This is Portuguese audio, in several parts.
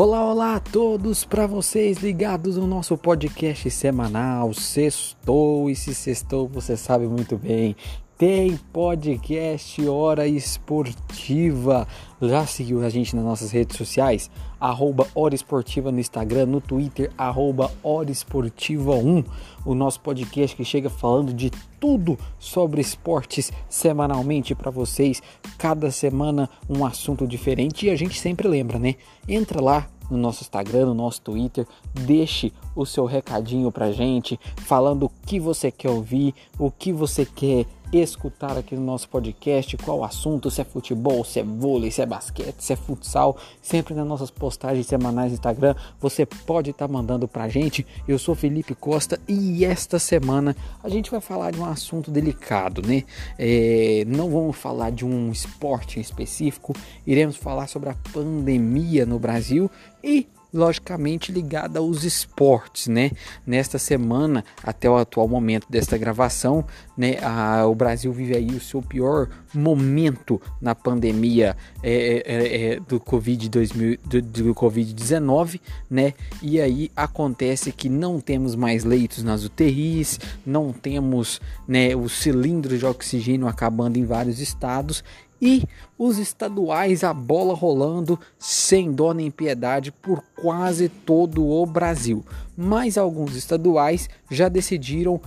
Olá, olá a todos para vocês ligados no nosso podcast semanal. Sextou e se sextou, você sabe muito bem. Tem podcast Hora Esportiva. Já seguiu a gente nas nossas redes sociais? Arroba Hora Esportiva no Instagram, no Twitter, arroba Hora Esportiva 1. O nosso podcast que chega falando de tudo sobre esportes semanalmente para vocês. Cada semana um assunto diferente e a gente sempre lembra, né? Entra lá no nosso Instagram, no nosso Twitter, deixe o seu recadinho pra gente, falando o que você quer ouvir, o que você quer escutar aqui no nosso podcast, qual assunto, se é futebol, se é vôlei, se é basquete, se é futsal, sempre nas nossas postagens semanais no Instagram, você pode estar tá mandando pra gente. Eu sou Felipe Costa e esta semana a gente vai falar de um assunto delicado, né? É, não vamos falar de um esporte em específico, iremos falar sobre a pandemia no Brasil e logicamente ligada aos esportes, né? Nesta semana, até o atual momento desta gravação, né, a, o Brasil vive aí o seu pior momento na pandemia é, é, é, do Covid 2000, do, do Covid-19, né? E aí acontece que não temos mais leitos nas UTIs, não temos, né, os cilindros de oxigênio acabando em vários estados e os estaduais a bola rolando sem dó nem piedade por quase todo o Brasil. Mas alguns estaduais já decidiram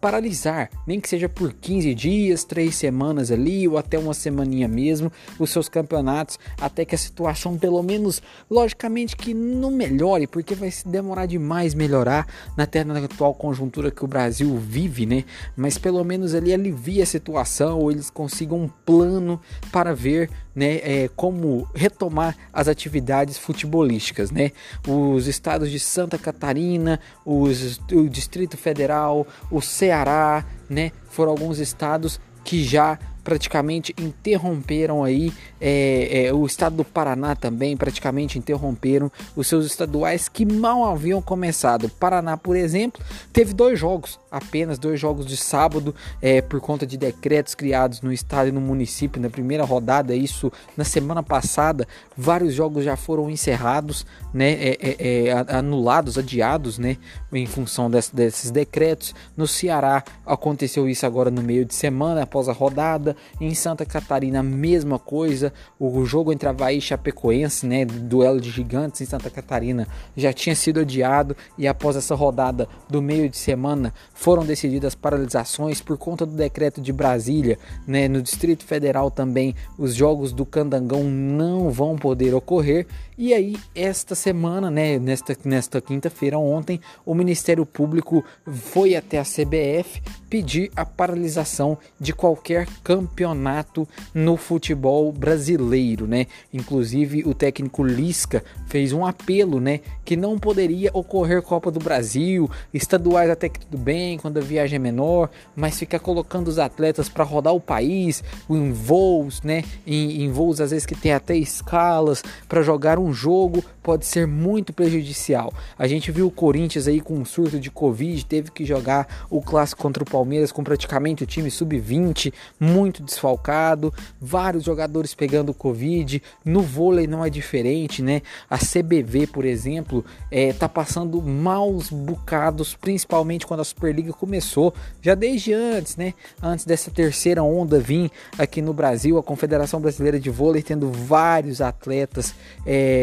paralisar, nem que seja por 15 dias, 3 semanas ali ou até uma semaninha mesmo, os seus campeonatos, até que a situação pelo menos, logicamente que não melhore, porque vai demorar demais melhorar na, na atual conjuntura que o Brasil vive, né? Mas pelo menos ali alivia a situação, ou eles consigam um plano para ver né, é, como retomar as atividades futebolísticas, né? Os estados de Santa Catarina, os, o Distrito Federal, o Ceará, né, foram alguns estados que já praticamente interromperam aí é, é, o estado do Paraná também praticamente interromperam os seus estaduais que mal haviam começado. Paraná, por exemplo, teve dois jogos, apenas dois jogos de sábado é, por conta de decretos criados no estado e no município na primeira rodada. Isso na semana passada, vários jogos já foram encerrados, né, é, é, é, anulados, adiados, né, em função desse, desses decretos. No Ceará aconteceu isso agora no meio de semana após a rodada. Em Santa Catarina, mesma coisa. O jogo entre Havaí e Chapecoense, né, duelo de gigantes em Santa Catarina, já tinha sido adiado e após essa rodada do meio de semana foram decididas paralisações por conta do decreto de Brasília, né, no Distrito Federal também os jogos do Candangão não vão poder ocorrer. E aí esta semana, né, nesta nesta quinta-feira ontem, o Ministério Público foi até a CBF pedir a paralisação de qualquer campeonato no futebol brasileiro, né? Inclusive o técnico Lisca fez um apelo, né, que não poderia ocorrer Copa do Brasil, estaduais até que tudo bem quando a viagem é menor, mas ficar colocando os atletas para rodar o país em voos, né, em, em voos às vezes que tem até escalas para jogar um jogo pode ser muito prejudicial. A gente viu o Corinthians aí com um surto de Covid, teve que jogar o clássico contra o Palmeiras com praticamente o time sub-20, muito desfalcado, vários jogadores pegando Covid. No vôlei não é diferente, né? A CBV, por exemplo, é, tá passando maus bocados, principalmente quando a Superliga começou, já desde antes, né? Antes dessa terceira onda vir aqui no Brasil, a Confederação Brasileira de Vôlei tendo vários atletas é,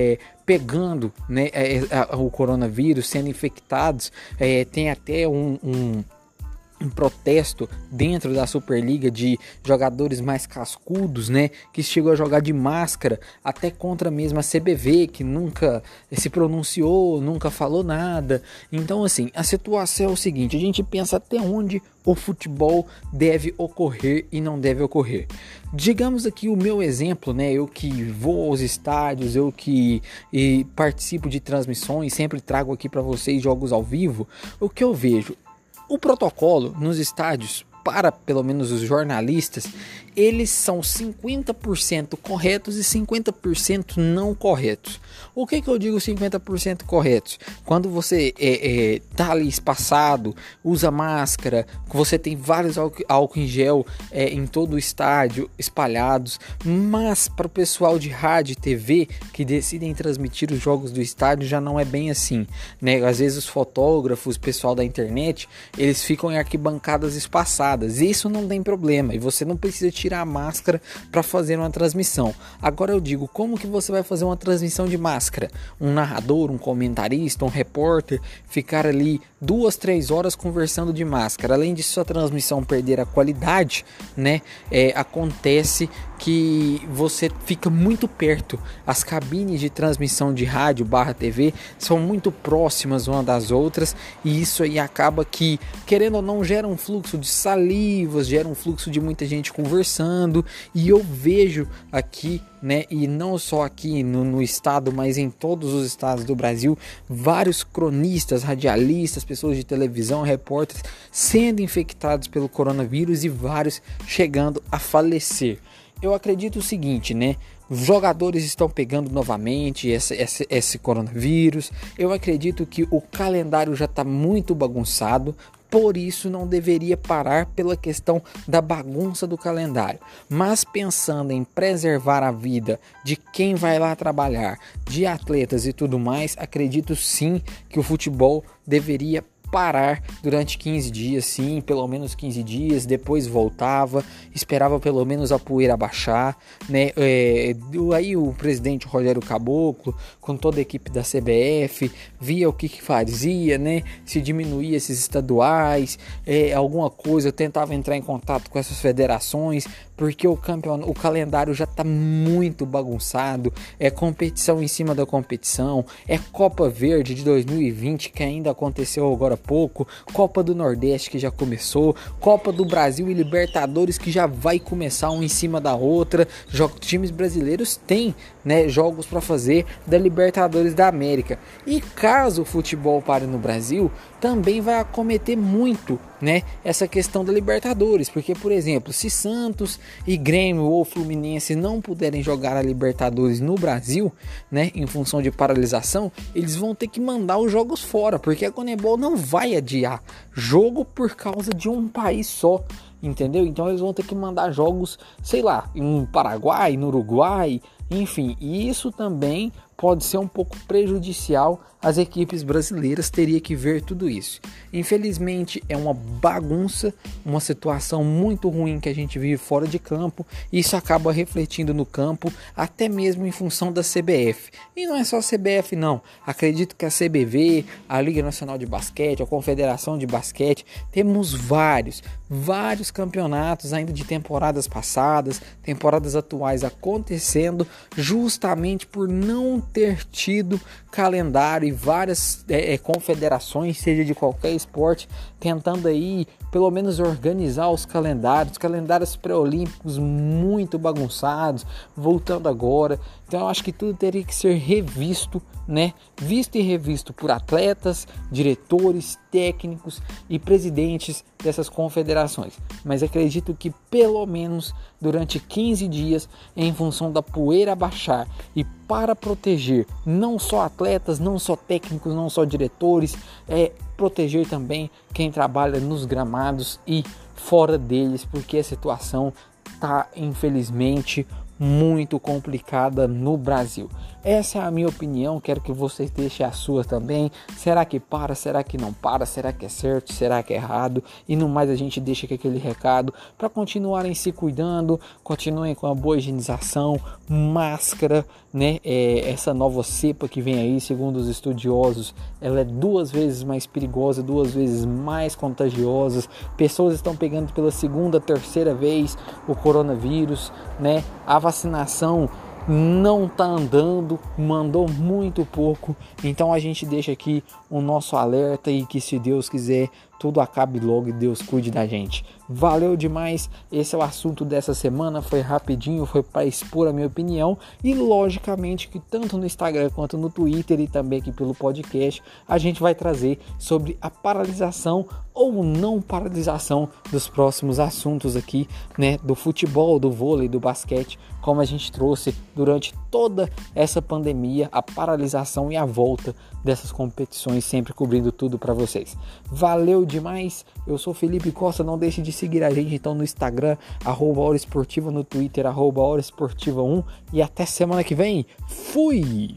pegando né, é, é, o coronavírus, sendo infectados. É, tem até um, um um protesto dentro da Superliga de jogadores mais cascudos, né, que chegou a jogar de máscara, até contra mesmo a CBV, que nunca se pronunciou, nunca falou nada. Então, assim, a situação é o seguinte: a gente pensa até onde o futebol deve ocorrer e não deve ocorrer. Digamos aqui o meu exemplo, né? Eu que vou aos estádios, eu que participo de transmissões, sempre trago aqui para vocês jogos ao vivo. O que eu vejo o protocolo nos estádios para pelo menos os jornalistas, eles são 50% corretos e 50% não corretos. O que, que eu digo 50% corretos? Quando você é, é, tá ali espaçado, usa máscara, você tem vários álcool em gel é, em todo o estádio espalhados, mas para o pessoal de rádio e TV que decidem transmitir os jogos do estádio já não é bem assim, né? Às vezes os fotógrafos, o pessoal da internet, eles ficam em arquibancadas espaçadas. E isso não tem problema e você não precisa tirar a máscara para fazer uma transmissão. Agora eu digo, como que você vai fazer uma transmissão de máscara? Um narrador, um comentarista, um repórter ficar ali duas, três horas conversando de máscara. Além de sua transmissão perder a qualidade, né? É, acontece que você fica muito perto. As cabines de transmissão de rádio barra TV são muito próximas uma das outras e isso aí acaba que, querendo ou não, gera um fluxo de salivas, gera um fluxo de muita gente conversando e eu vejo aqui né? E não só aqui no, no, estado, mas em todos os estados do Brasil, vários cronistas, radialistas, pessoas de televisão, repórteres sendo infectados pelo coronavírus e vários chegando a falecer eu acredito o seguinte, né? Jogadores estão pegando novamente esse, esse, esse coronavírus. Eu acredito que o calendário já está muito bagunçado, por isso não deveria parar pela questão da bagunça do calendário. Mas pensando em preservar a vida de quem vai lá trabalhar, de atletas e tudo mais, acredito sim que o futebol deveria parar durante 15 dias, sim, pelo menos 15 dias, depois voltava, esperava pelo menos a poeira baixar, né? É, aí o presidente Rogério Caboclo, com toda a equipe da CBF, via o que, que fazia, né? Se diminuía esses estaduais, é, alguma coisa, tentava entrar em contato com essas federações, porque o campeonato, o calendário já está muito bagunçado, é competição em cima da competição, é Copa Verde de 2020 que ainda aconteceu agora pouco, Copa do Nordeste que já começou, Copa do Brasil e Libertadores que já vai começar um em cima da outra. Jogos, times brasileiros têm né, jogos para fazer da Libertadores da América. E caso o futebol pare no Brasil, também vai acometer muito, né, essa questão da Libertadores, porque por exemplo, se Santos e Grêmio ou Fluminense não puderem jogar a Libertadores no Brasil, né, em função de paralisação, eles vão ter que mandar os jogos fora, porque a Conebol não vai adiar jogo por causa de um país só entendeu? Então eles vão ter que mandar jogos, sei lá, no Paraguai, no Uruguai, enfim, e isso também pode ser um pouco prejudicial às equipes brasileiras, teria que ver tudo isso. Infelizmente é uma bagunça, uma situação muito ruim que a gente vive fora de campo, e isso acaba refletindo no campo, até mesmo em função da CBF. E não é só a CBF não, acredito que a CBV, a Liga Nacional de Basquete, a Confederação de Basquete, temos vários, vários campeonatos ainda de temporadas passadas, temporadas atuais acontecendo, justamente por não ter tido calendário e várias é, é, confederações, seja de qualquer esporte, tentando aí pelo menos organizar os calendários, calendários pré-olímpicos muito bagunçados, voltando agora. Então eu acho que tudo teria que ser revisto, né? Visto e revisto por atletas, diretores, técnicos e presidentes dessas confederações. Mas acredito que pelo menos durante 15 dias, em função da poeira baixar e para proteger não só atletas, não só técnicos, não só diretores, é proteger também quem trabalha nos gramados e fora deles, porque a situação está infelizmente muito complicada no Brasil. Essa é a minha opinião, quero que vocês deixem a sua também. Será que para? Será que não para? Será que é certo? Será que é errado? E no mais a gente deixa aqui aquele recado para continuarem se cuidando, continuem com a boa higienização, máscara, né? É, essa nova cepa que vem aí, segundo os estudiosos, ela é duas vezes mais perigosa, duas vezes mais contagiosa. Pessoas estão pegando pela segunda, terceira vez o coronavírus, né? A vacinação não tá andando, mandou muito pouco. Então a gente deixa aqui o nosso alerta e que se Deus quiser tudo acabe logo e Deus cuide da gente. Valeu demais. Esse é o assunto dessa semana. Foi rapidinho, foi para expor a minha opinião e logicamente que tanto no Instagram quanto no Twitter e também aqui pelo podcast a gente vai trazer sobre a paralisação ou não paralisação dos próximos assuntos aqui, né, do futebol, do vôlei, do basquete, como a gente trouxe durante toda essa pandemia, a paralisação e a volta dessas competições, sempre cobrindo tudo para vocês. Valeu demais. Eu sou Felipe Costa, não deixe de seguir a gente então no Instagram, arroba Hora Esportiva, no Twitter, arroba Hora Esportiva 1 e até semana que vem. Fui!